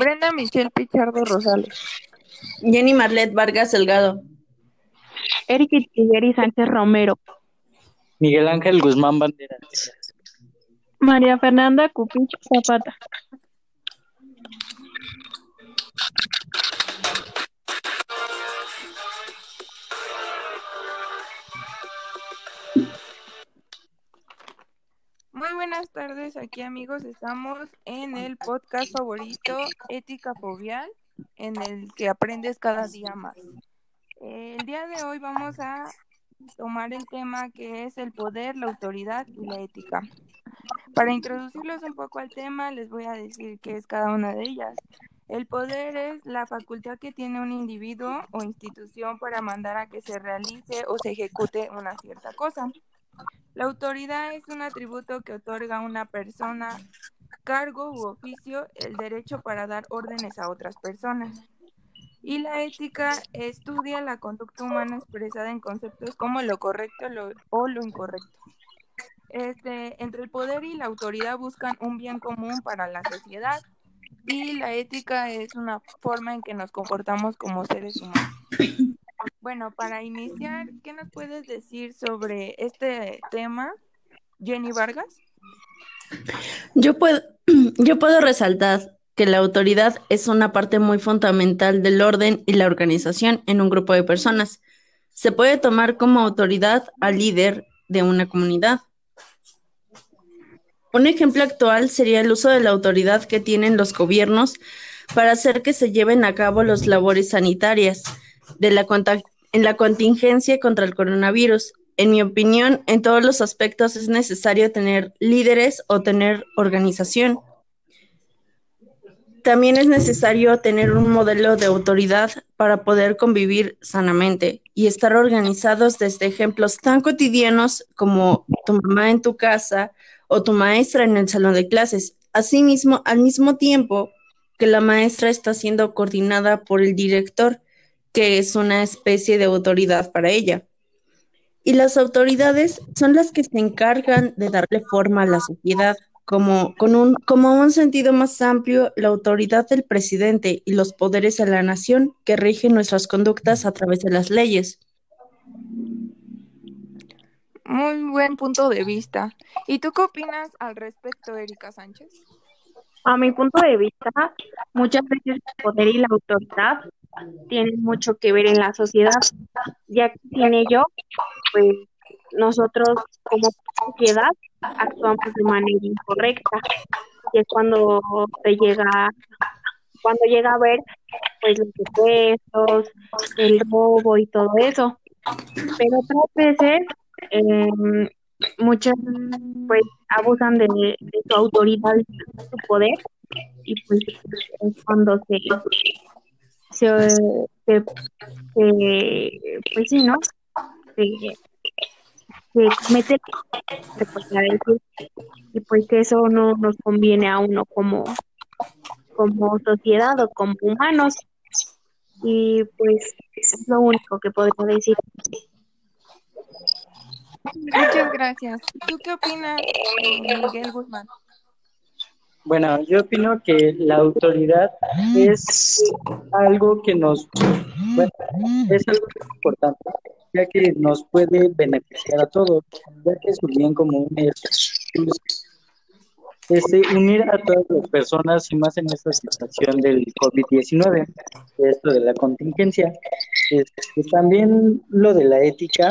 Brenda Michelle Pichardo Rosales. Jenny Marlet Vargas Delgado. Eric Tigueri Sánchez Romero. Miguel Ángel Guzmán Banderas. María Fernanda Cupich Zapata. Muy buenas tardes, aquí amigos, estamos en el podcast favorito Ética Fobial, en el que aprendes cada día más. El día de hoy vamos a tomar el tema que es el poder, la autoridad y la ética. Para introducirlos un poco al tema, les voy a decir qué es cada una de ellas. El poder es la facultad que tiene un individuo o institución para mandar a que se realice o se ejecute una cierta cosa. La autoridad es un atributo que otorga a una persona, cargo u oficio el derecho para dar órdenes a otras personas. Y la ética estudia la conducta humana expresada en conceptos como lo correcto o lo incorrecto. Este, entre el poder y la autoridad buscan un bien común para la sociedad y la ética es una forma en que nos comportamos como seres humanos. Bueno, para iniciar, ¿qué nos puedes decir sobre este tema, Jenny Vargas? Yo puedo, yo puedo resaltar que la autoridad es una parte muy fundamental del orden y la organización en un grupo de personas. Se puede tomar como autoridad al líder de una comunidad. Un ejemplo actual sería el uso de la autoridad que tienen los gobiernos para hacer que se lleven a cabo las labores sanitarias de la en la contingencia contra el coronavirus. En mi opinión, en todos los aspectos es necesario tener líderes o tener organización. También es necesario tener un modelo de autoridad para poder convivir sanamente y estar organizados desde ejemplos tan cotidianos como tu mamá en tu casa o tu maestra en el salón de clases. Asimismo, al mismo tiempo que la maestra está siendo coordinada por el director, que es una especie de autoridad para ella. Y las autoridades son las que se encargan de darle forma a la sociedad, como, con un, como un sentido más amplio, la autoridad del presidente y los poderes de la nación que rigen nuestras conductas a través de las leyes. Muy buen punto de vista. ¿Y tú qué opinas al respecto, Erika Sánchez? A mi punto de vista, muchas veces el poder y la autoridad tienen mucho que ver en la sociedad, ya que sin ello, pues nosotros como sociedad actuamos de manera incorrecta. Y es cuando se llega, cuando llega a ver pues los secuestros, el robo y todo eso. Pero otras veces eh, muchas pues abusan de, su autoridad y su poder y pues es cuando se se, pues sí no se, se mete decir y pues eso no nos conviene a uno como como sociedad o como humanos. Y pues es lo único que podría decir Muchas gracias. ¿Tú qué opinas, Miguel Guzmán? Bueno, yo opino que la autoridad es algo que nos, bueno, es algo importante, ya que nos puede beneficiar a todos, ya que su bien común es este, unir a todas las personas y más en esta situación del COVID-19, esto de la contingencia. Este, también lo de la ética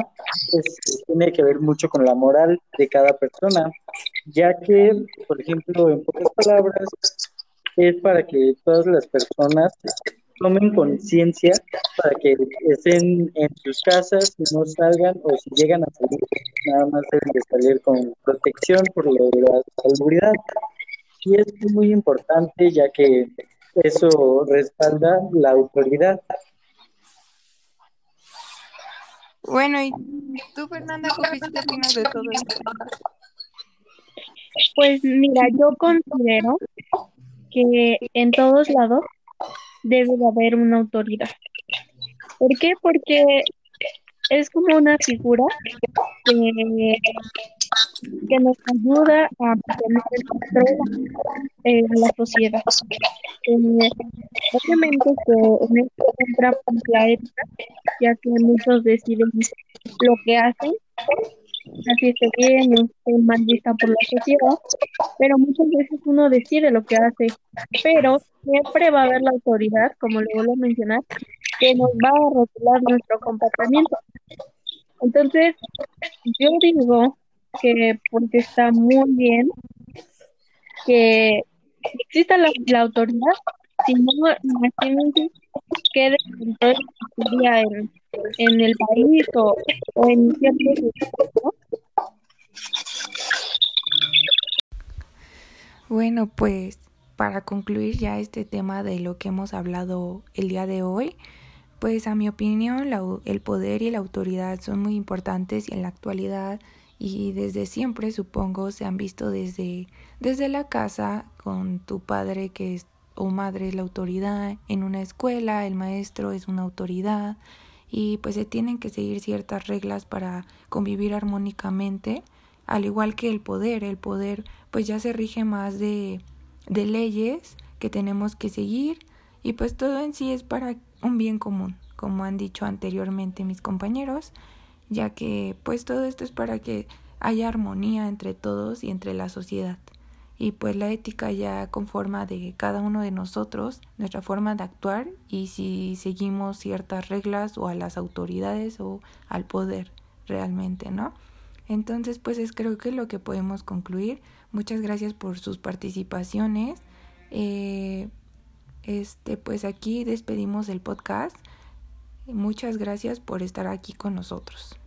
pues, tiene que ver mucho con la moral de cada persona, ya que, por ejemplo, en pocas palabras, es para que todas las personas tomen conciencia para que estén en sus casas y no salgan o si llegan a salir, nada más deben de salir con protección por lo de la seguridad. Y es muy importante ya que eso respalda la autoridad. Bueno, ¿y tú, Fernanda, qué opinas de todo esto? Pues mira, yo considero que en todos lados debe de haber una autoridad. ¿Por qué? Porque es como una figura que nos ayuda a mantener el control en la sociedad. Eh, obviamente que en esto la ética, ya que muchos deciden lo que hacen, así esté bien o esté mal vista por la sociedad, pero muchas veces uno decide lo que hace, pero siempre va a haber la autoridad, como le vuelvo a mencionar, que nos va a rotular nuestro comportamiento. Entonces, yo digo que porque está muy bien que exista la, autoridad, si no, imagínense que en, en el país o, en ciertos Bueno, pues para concluir ya este tema de lo que hemos hablado el día de hoy, pues a mi opinión el poder y la autoridad son muy importantes y en la actualidad y desde siempre supongo se han visto desde, desde la casa con tu padre que es o madre es la autoridad, en una escuela el maestro es una autoridad y pues se tienen que seguir ciertas reglas para convivir armónicamente, al igual que el poder, el poder pues ya se rige más de, de leyes que tenemos que seguir y pues todo en sí es para un bien común, como han dicho anteriormente mis compañeros, ya que pues todo esto es para que haya armonía entre todos y entre la sociedad. Y pues la ética ya conforma de cada uno de nosotros nuestra forma de actuar y si seguimos ciertas reglas o a las autoridades o al poder realmente, ¿no? Entonces, pues es creo que lo que podemos concluir. Muchas gracias por sus participaciones. Eh, este, pues aquí despedimos el podcast. Muchas gracias por estar aquí con nosotros.